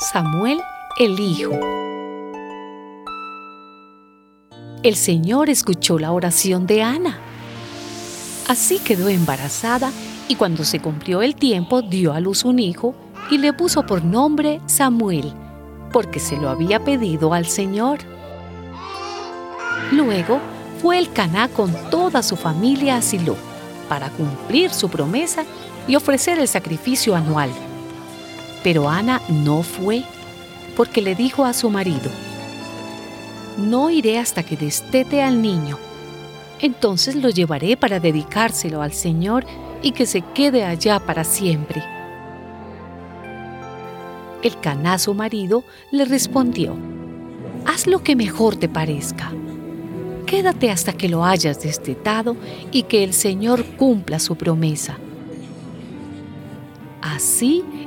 Samuel el hijo. El Señor escuchó la oración de Ana. Así quedó embarazada y cuando se cumplió el tiempo dio a luz un hijo y le puso por nombre Samuel, porque se lo había pedido al Señor. Luego fue el Caná con toda su familia a Silo para cumplir su promesa y ofrecer el sacrificio anual. Pero Ana no fue, porque le dijo a su marido, No iré hasta que destete al niño. Entonces lo llevaré para dedicárselo al Señor y que se quede allá para siempre. El Caná, su marido, le respondió, Haz lo que mejor te parezca. Quédate hasta que lo hayas destetado y que el Señor cumpla su promesa. Así